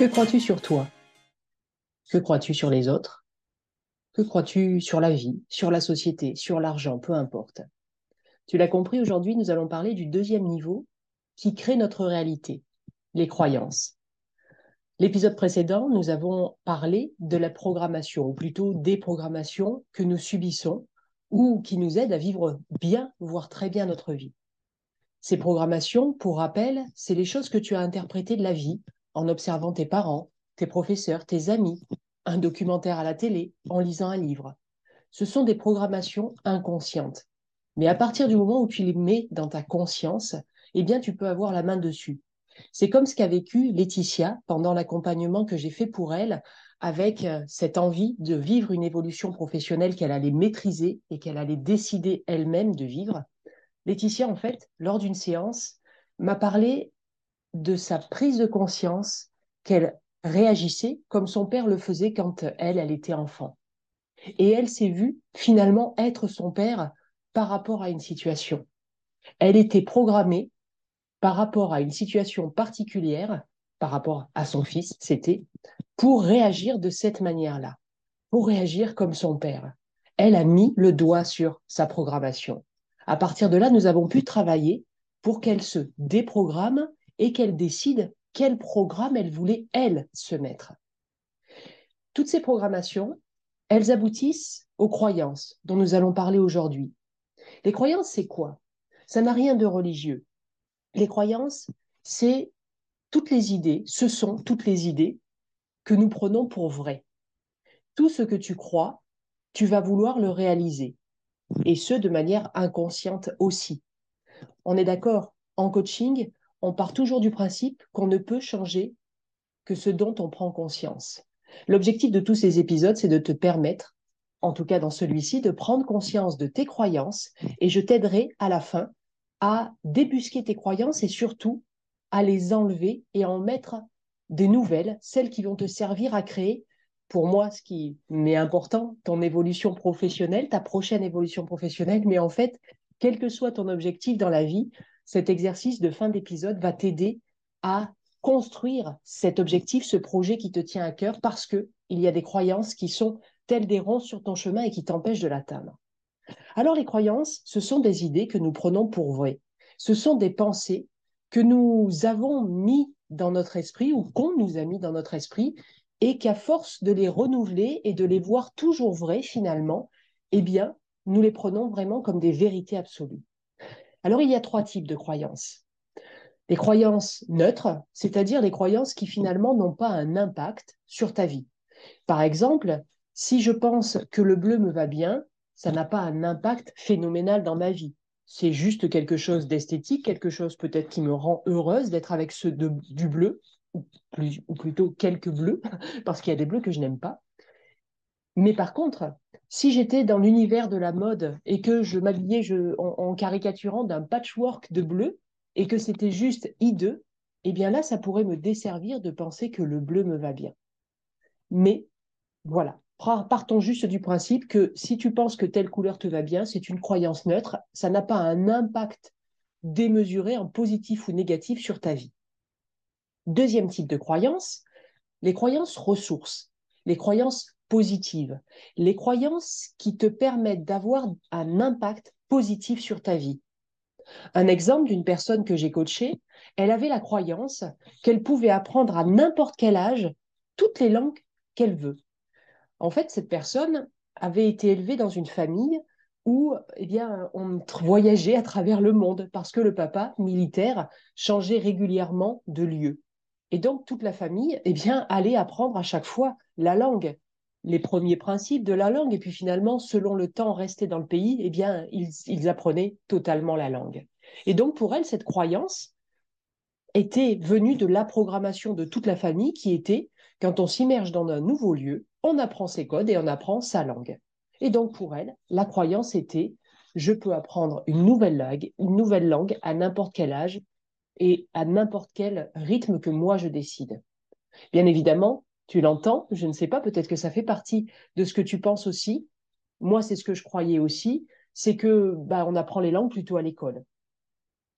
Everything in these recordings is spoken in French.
Que crois-tu sur toi? Que crois-tu sur les autres? Que crois-tu sur la vie, sur la société, sur l'argent, peu importe? Tu l'as compris, aujourd'hui, nous allons parler du deuxième niveau qui crée notre réalité, les croyances. L'épisode précédent, nous avons parlé de la programmation, ou plutôt des programmations que nous subissons ou qui nous aident à vivre bien, voire très bien notre vie. Ces programmations, pour rappel, c'est les choses que tu as interprétées de la vie en observant tes parents, tes professeurs, tes amis, un documentaire à la télé, en lisant un livre. Ce sont des programmations inconscientes. Mais à partir du moment où tu les mets dans ta conscience, eh bien, tu peux avoir la main dessus. C'est comme ce qu'a vécu Laetitia pendant l'accompagnement que j'ai fait pour elle, avec euh, cette envie de vivre une évolution professionnelle qu'elle allait maîtriser et qu'elle allait décider elle-même de vivre. Laetitia, en fait, lors d'une séance, m'a parlé de sa prise de conscience qu'elle réagissait comme son père le faisait quand elle, elle était enfant. Et elle s'est vue finalement être son père par rapport à une situation. Elle était programmée par rapport à une situation particulière, par rapport à son fils, c'était, pour réagir de cette manière-là, pour réagir comme son père. Elle a mis le doigt sur sa programmation. À partir de là, nous avons pu travailler pour qu'elle se déprogramme et qu'elle décide quel programme elle voulait, elle, se mettre. Toutes ces programmations, elles aboutissent aux croyances dont nous allons parler aujourd'hui. Les croyances, c'est quoi? Ça n'a rien de religieux. Les croyances, c'est toutes les idées, ce sont toutes les idées que nous prenons pour vraies. Tout ce que tu crois, tu vas vouloir le réaliser, et ce, de manière inconsciente aussi. On est d'accord, en coaching, on part toujours du principe qu'on ne peut changer que ce dont on prend conscience. L'objectif de tous ces épisodes, c'est de te permettre, en tout cas dans celui-ci, de prendre conscience de tes croyances et je t'aiderai à la fin à débusquer tes croyances et surtout à les enlever et à en mettre des nouvelles, celles qui vont te servir à créer, pour moi, ce qui m'est important, ton évolution professionnelle, ta prochaine évolution professionnelle, mais en fait, quel que soit ton objectif dans la vie, cet exercice de fin d'épisode va t'aider à construire cet objectif, ce projet qui te tient à cœur, parce qu'il y a des croyances qui sont telles des ronces sur ton chemin et qui t'empêchent de l'atteindre. Alors les croyances, ce sont des idées que nous prenons pour vraies. Ce sont des pensées que nous avons mis dans notre esprit ou qu'on nous a mis dans notre esprit et qu'à force de les renouveler et de les voir toujours vraies finalement, eh bien, nous les prenons vraiment comme des vérités absolues. Alors, il y a trois types de croyances. Les croyances neutres, c'est-à-dire les croyances qui finalement n'ont pas un impact sur ta vie. Par exemple, si je pense que le bleu me va bien, ça n'a pas un impact phénoménal dans ma vie. C'est juste quelque chose d'esthétique, quelque chose peut-être qui me rend heureuse d'être avec ceux du bleu, ou, ou plutôt quelques bleus, parce qu'il y a des bleus que je n'aime pas. Mais par contre, si j'étais dans l'univers de la mode et que je m'habillais en, caricaturant d'un patchwork de bleu et que c'était juste hideux, eh bien là, ça pourrait me desservir de penser que le bleu me va bien. Mais voilà, partons juste du principe que si tu penses que telle couleur te va bien, c'est une croyance neutre, ça n'a pas un impact démesuré en positif ou négatif sur ta vie. Deuxième type de croyance, les croyances ressources, les croyances positives, les croyances qui te permettent d'avoir un impact positif sur ta vie. Un exemple d'une personne que j'ai coachée, elle avait la croyance qu'elle pouvait apprendre à n'importe quel âge toutes les langues qu'elle veut. En fait, cette personne avait été élevée dans une famille où eh bien, on voyageait à travers le monde parce que le papa militaire changeait régulièrement de lieu. Et donc, toute la famille eh bien, allait apprendre à chaque fois la langue les premiers principes de la langue. Et puis finalement, selon le temps resté dans le pays, eh bien, ils, apprenaient totalement la langue. Et donc, pour elle, cette croyance était venue de la programmation de toute la famille qui était, quand on s'immerge dans un nouveau lieu, on apprend ses codes et on apprend sa langue. Et donc, pour elle, la croyance était, je peux apprendre une nouvelle langue, une nouvelle langue à n'importe quel âge et à n'importe quel rythme que moi je décide. Bien évidemment, tu l'entends, je ne sais pas, peut-être que ça fait partie de ce que tu penses aussi. Moi, c'est ce que je croyais aussi, c'est que bah, on apprend les langues plutôt à l'école.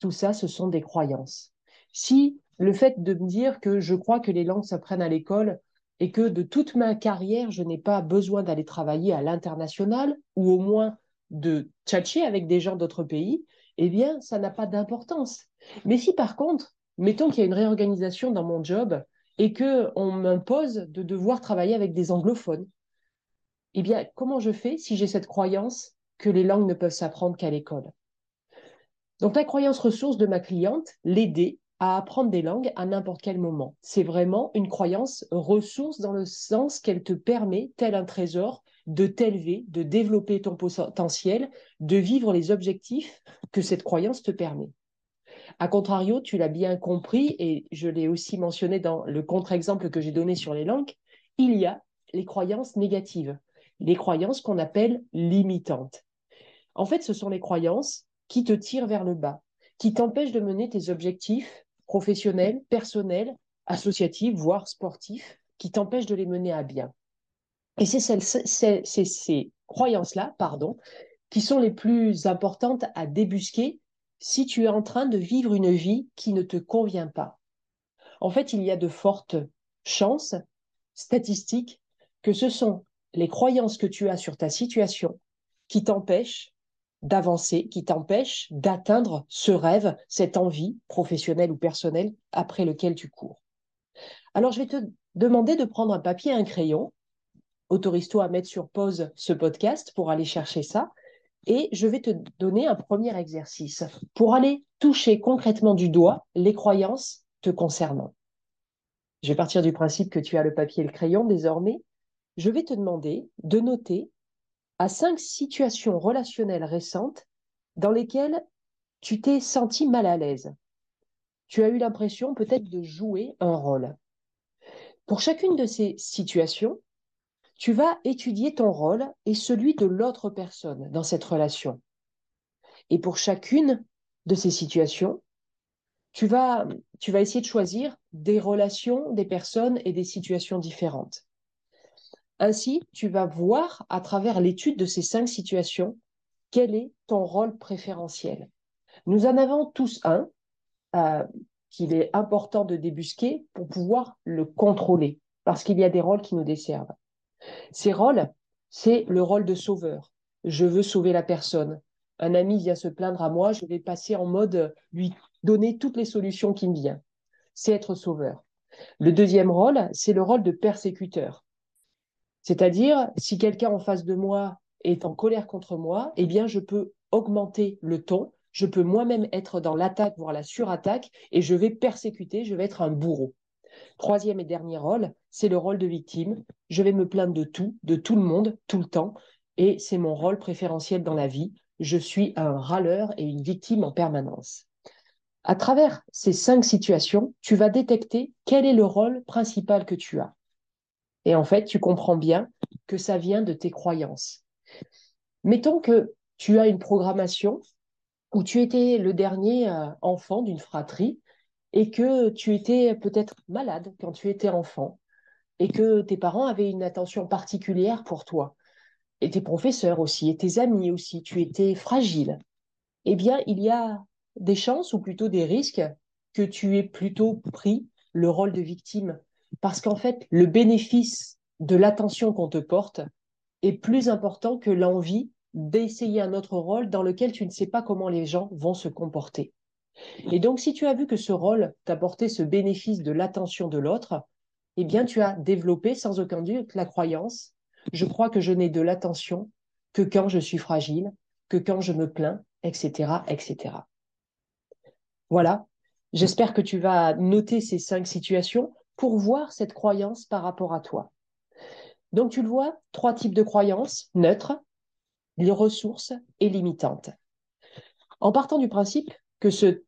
Tout ça, ce sont des croyances. Si le fait de me dire que je crois que les langues s'apprennent à l'école et que de toute ma carrière, je n'ai pas besoin d'aller travailler à l'international ou au moins de tchatcher avec des gens d'autres pays, eh bien, ça n'a pas d'importance. Mais si par contre, mettons qu'il y a une réorganisation dans mon job et qu'on m'impose de devoir travailler avec des anglophones, eh bien, comment je fais si j'ai cette croyance que les langues ne peuvent s'apprendre qu'à l'école? Donc, la croyance ressource de ma cliente, l'aider à apprendre des langues à n'importe quel moment. C'est vraiment une croyance ressource dans le sens qu'elle te permet, tel un trésor, de t'élever, de développer ton potentiel, de vivre les objectifs que cette croyance te permet. A contrario, tu l'as bien compris, et je l'ai aussi mentionné dans le contre-exemple que j'ai donné sur les langues, il y a les croyances négatives, les croyances qu'on appelle limitantes. En fait, ce sont les croyances qui te tirent vers le bas, qui t'empêchent de mener tes objectifs professionnels, personnels, associatifs, voire sportifs, qui t'empêchent de les mener à bien. Et c'est ces croyances-là, pardon, qui sont les plus importantes à débusquer si tu es en train de vivre une vie qui ne te convient pas. En fait, il y a de fortes chances statistiques que ce sont les croyances que tu as sur ta situation qui t'empêchent d'avancer, qui t'empêchent d'atteindre ce rêve, cette envie professionnelle ou personnelle après lequel tu cours. Alors, je vais te demander de prendre un papier et un crayon. Autorise-toi à mettre sur pause ce podcast pour aller chercher ça et je vais te donner un premier exercice pour aller toucher concrètement du doigt les croyances te concernant. Je vais partir du principe que tu as le papier et le crayon désormais. Je vais te demander de noter à cinq situations relationnelles récentes dans lesquelles tu t'es senti mal à l'aise. Tu as eu l'impression peut-être de jouer un rôle. Pour chacune de ces situations, tu vas étudier ton rôle et celui de l'autre personne dans cette relation. Et pour chacune de ces situations, tu vas, essayer de choisir des relations, des personnes et des situations différentes. Ainsi, tu vas voir à travers l'étude de ces cinq situations quel est ton rôle préférentiel. Nous en avons tous un euh, qu'il est important de débusquer pour pouvoir le contrôler, parce qu'il y a des rôles qui nous desservent. Ces rôles, c'est le rôle de sauveur. Je veux sauver la personne. Un ami vient se plaindre à moi, je vais passer en mode lui donner toutes les solutions qui me viennent. C'est être sauveur. Le deuxième rôle, c'est le rôle de persécuteur. C'est-à-dire, si quelqu'un en face de moi est en colère contre moi, eh bien, je peux augmenter le ton, je peux moi-même être dans l'attaque, voire la surattaque, et je vais persécuter, je vais être un bourreau. Troisième et dernier rôle, c'est le rôle de victime. Je vais me plaindre de tout, de tout le monde, tout le temps, et c'est mon rôle préférentiel dans la vie. Je suis un râleur et une victime en permanence. À travers ces cinq situations, tu vas détecter quel est le rôle principal que tu as. Et en fait, tu comprends bien que ça vient de tes croyances. Mettons que tu as une programmation où tu étais le dernier euh, enfant d'une fratrie et que tu étais peut-être malade quand tu étais enfant et que tes parents avaient une attention particulière pour toi. Et tes professeurs aussi et tes amis aussi, tu étais fragile, eh bien, il y a des chances ou plutôt des risques que tu aies plutôt pris le rôle de victime. Parce qu'en fait, le bénéfice de l'attention qu'on te porte est plus important que l'envie d'essayer un autre rôle dans lequel tu ne sais pas comment les gens vont se comporter. Et donc, si tu as vu que ce rôle t'apportait ce bénéfice de l'attention de l'autre, eh bien, tu as développé sans aucun doute la croyance, je crois que je n'ai de l'attention que quand je suis fragile, que quand je me plains, etc., etc. Voilà. J'espère que tu vas noter ces cinq situations pour voir cette croyance par rapport à toi. Donc, tu le vois, trois types de croyances, neutres, les ressources et limitantes. En partant du principe que ce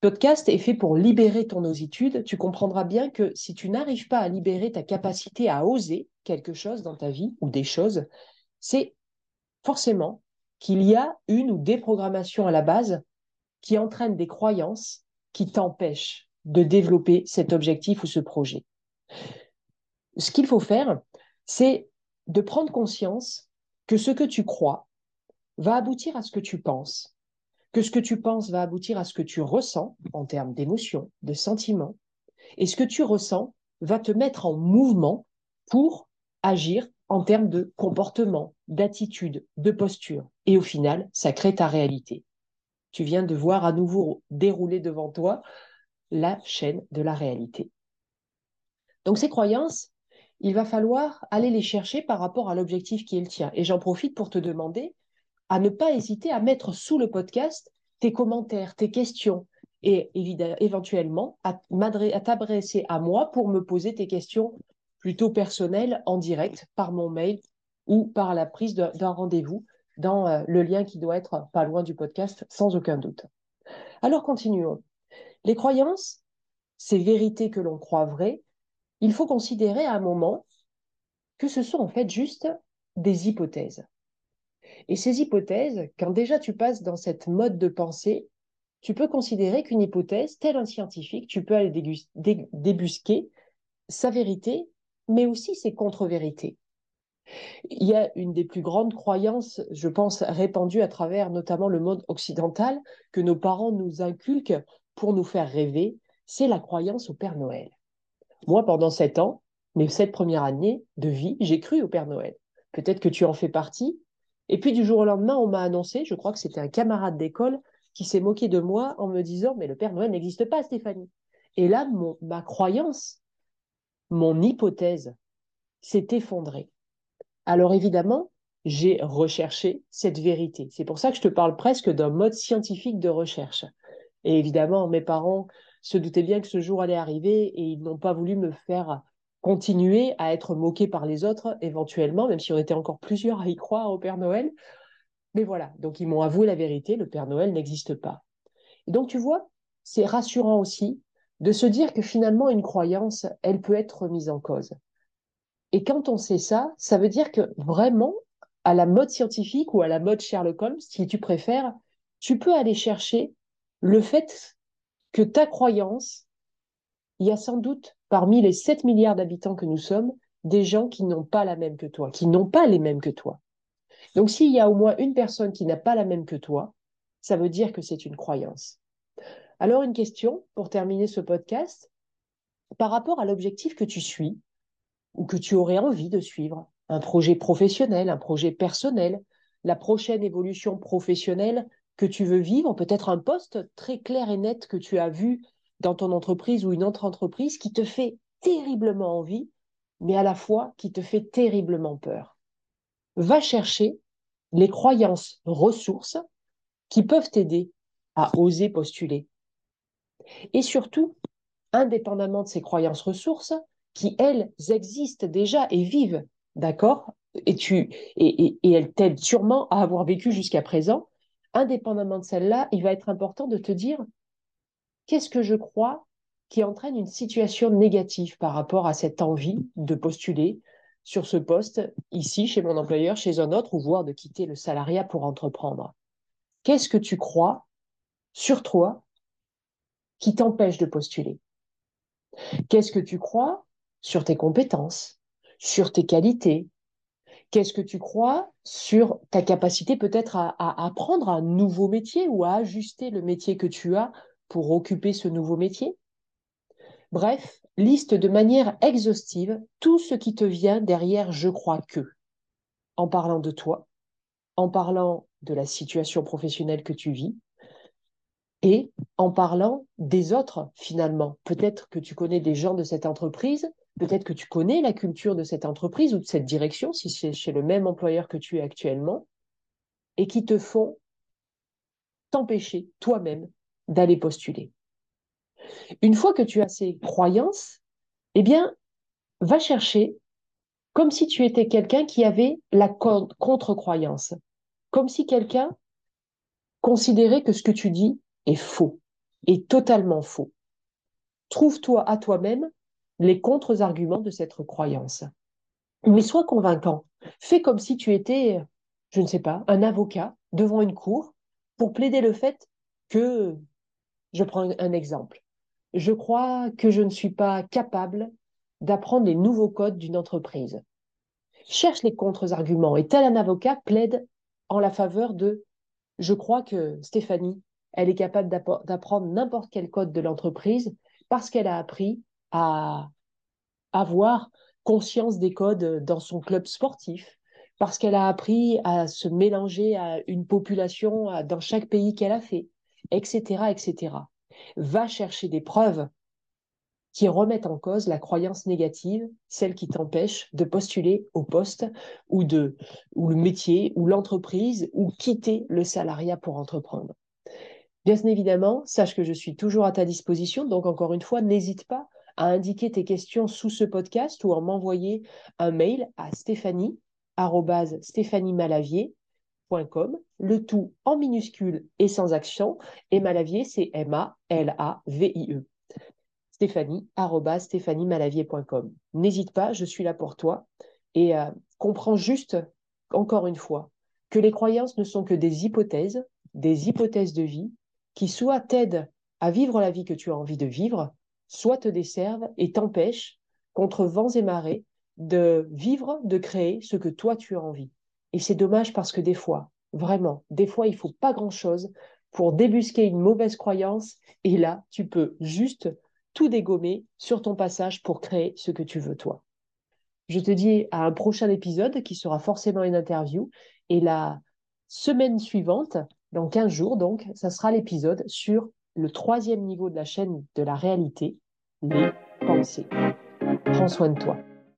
podcast est fait pour libérer ton ositude, tu comprendras bien que si tu n'arrives pas à libérer ta capacité à oser quelque chose dans ta vie ou des choses, c'est forcément qu'il y a une ou des programmations à la base qui entraînent des croyances qui t'empêchent de développer cet objectif ou ce projet. Ce qu'il faut faire, c'est de prendre conscience que ce que tu crois va aboutir à ce que tu penses que ce que tu penses va aboutir à ce que tu ressens en termes d'émotions, de sentiments, Et ce que tu ressens va te mettre en mouvement pour agir en termes de comportement, d'attitude, de posture. Et au final, ça crée ta réalité. Tu viens de voir à nouveau dérouler devant toi la chaîne de la réalité. Donc ces croyances, il va falloir aller les chercher par rapport à l'objectif qui est le tien. Et j'en profite pour te demander à ne pas hésiter à mettre sous le podcast tes commentaires, tes questions, et éventuellement à, t'adresser à moi pour me poser tes questions plutôt personnelles en direct par mon mail ou par la prise d'un rendez-vous dans euh, le lien qui doit être pas loin du podcast, sans aucun doute. Alors continuons. Les croyances, ces vérités que l'on croit vraies, il faut considérer à un moment que ce sont en fait juste des hypothèses. Et ces hypothèses, quand déjà tu passes dans cette mode de pensée, tu peux considérer qu'une hypothèse, tel un scientifique, tu peux aller débusquer sa vérité, mais aussi ses contre-vérités. Il y a une des plus grandes croyances, je pense, répandues à travers notamment le monde occidental, que nos parents nous inculquent pour nous faire rêver, c'est la croyance au Père Noël. Moi, pendant sept ans, mes sept premières années de vie, j'ai cru au Père Noël. Peut-être que tu en fais partie. Et puis du jour au lendemain, on m'a annoncé, je crois que c'était un camarade d'école, qui s'est moqué de moi en me disant Mais le Père Noël n'existe pas, Stéphanie. Et là, ma croyance, mon hypothèse s'est effondrée. Alors évidemment, j'ai recherché cette vérité. C'est pour ça que je te parle presque d'un mode scientifique de recherche. Et évidemment, mes parents se doutaient bien que ce jour allait arriver et ils n'ont pas voulu me faire continuer à être moqué par les autres éventuellement, même si on était encore plusieurs à y croire au Père Noël. Mais voilà, donc ils m'ont avoué la vérité, le Père Noël n'existe pas. Et donc tu vois, c'est rassurant aussi de se dire que finalement une croyance, elle peut être remise en cause. Et quand on sait ça, ça veut dire que vraiment, à la mode scientifique ou à la mode Sherlock Holmes, si tu préfères, tu peux aller chercher le fait que ta croyance, il y a sans doute parmi les 7 milliards d'habitants que nous sommes, des gens qui n'ont pas la même que toi, qui n'ont pas les mêmes que toi. Donc s'il y a au moins une personne qui n'a pas la même que toi, ça veut dire que c'est une croyance. Alors une question pour terminer ce podcast, par rapport à l'objectif que tu suis, ou que tu aurais envie de suivre, un projet professionnel, un projet personnel, la prochaine évolution professionnelle que tu veux vivre, peut-être un poste très clair et net que tu as vu dans ton entreprise ou une autre entreprise qui te fait terriblement envie, mais à la fois qui te fait terriblement peur. Va chercher les croyances ressources qui peuvent t'aider à oser postuler. Et surtout, indépendamment de ces croyances ressources, qui, elles, existent déjà et vivent, d'accord? Et, tu, et, et, elles t'aident sûrement à avoir vécu jusqu'à présent. Indépendamment de celles-là, il va être important de te dire qu'est-ce que je crois qui entraîne une situation négative par rapport à cette envie de postuler sur ce poste, ici, chez mon employeur, chez un autre, ou voire de quitter le salariat pour entreprendre? Qu'est-ce que tu crois sur toi qui t'empêche de postuler? Qu'est-ce que tu crois sur tes compétences, sur tes qualités? Qu'est-ce que tu crois sur ta capacité peut-être à, apprendre un nouveau métier ou à ajuster le métier que tu as pour occuper ce nouveau métier Bref, liste de manière exhaustive tout ce qui te vient derrière je crois que, en parlant de toi, en parlant de la situation professionnelle que tu vis, et en parlant des autres finalement. Peut-être que tu connais des gens de cette entreprise Peut-être que tu connais la culture de cette entreprise ou de cette direction, si c'est chez le même employeur que tu es actuellement, et qui te font t'empêcher toi-même d'aller postuler. Une fois que tu as ces croyances, eh bien, va chercher comme si tu étais quelqu'un qui avait la contre-croyance, comme si quelqu'un considérait que ce que tu dis est faux, est totalement faux. Trouve-toi à toi-même les contre-arguments de cette croyance. Mais sois convaincant. Fais comme si tu étais, je ne sais pas, un avocat devant une cour pour plaider le fait que, je prends un exemple, je crois que je ne suis pas capable d'apprendre les nouveaux codes d'une entreprise. Cherche les contre-arguments et tel un avocat plaide en la faveur de je crois que Stéphanie, elle est capable d'apprendre n'importe quel code de l'entreprise parce qu'elle a appris à avoir conscience des codes dans son club sportif, parce qu'elle a appris à se mélanger à une population dans chaque pays qu'elle a fait, etc., etc. Va chercher des preuves qui remettent en cause la croyance négative, celle qui t'empêche de postuler au poste ou, de, ou le métier ou l'entreprise ou quitter le salariat pour entreprendre. Bien évidemment, sache que je suis toujours à ta disposition, donc encore une fois, n'hésite pas à indiquer tes questions sous ce podcast ou à m'envoyer un mail à stéphanie stéphaniemalavier.com, le tout en minuscule et sans accent, et Malavier, c'est M-A-L-A-V-I-E. Stéphanie, stéphaniemalavier.com. N'hésite pas, je suis là pour toi et euh, comprends juste, encore une fois, que les croyances ne sont que des hypothèses, des hypothèses de vie qui soit t'aident à vivre la vie que tu as envie de vivre, soit te desservent et t'empêchent, contre vents et marées, de vivre, de créer ce que toi tu as envie. Et c'est dommage parce que des fois, vraiment, des fois, il faut pas grand-chose pour débusquer une mauvaise croyance et là, tu peux juste tout dégommer sur ton passage pour créer ce que tu veux toi. Je te dis à un prochain épisode qui sera forcément une interview et la semaine suivante, dans 15 jours donc, ça sera l'épisode sur le troisième niveau de la chaîne de la réalité, les pensées. Prends soin de toi.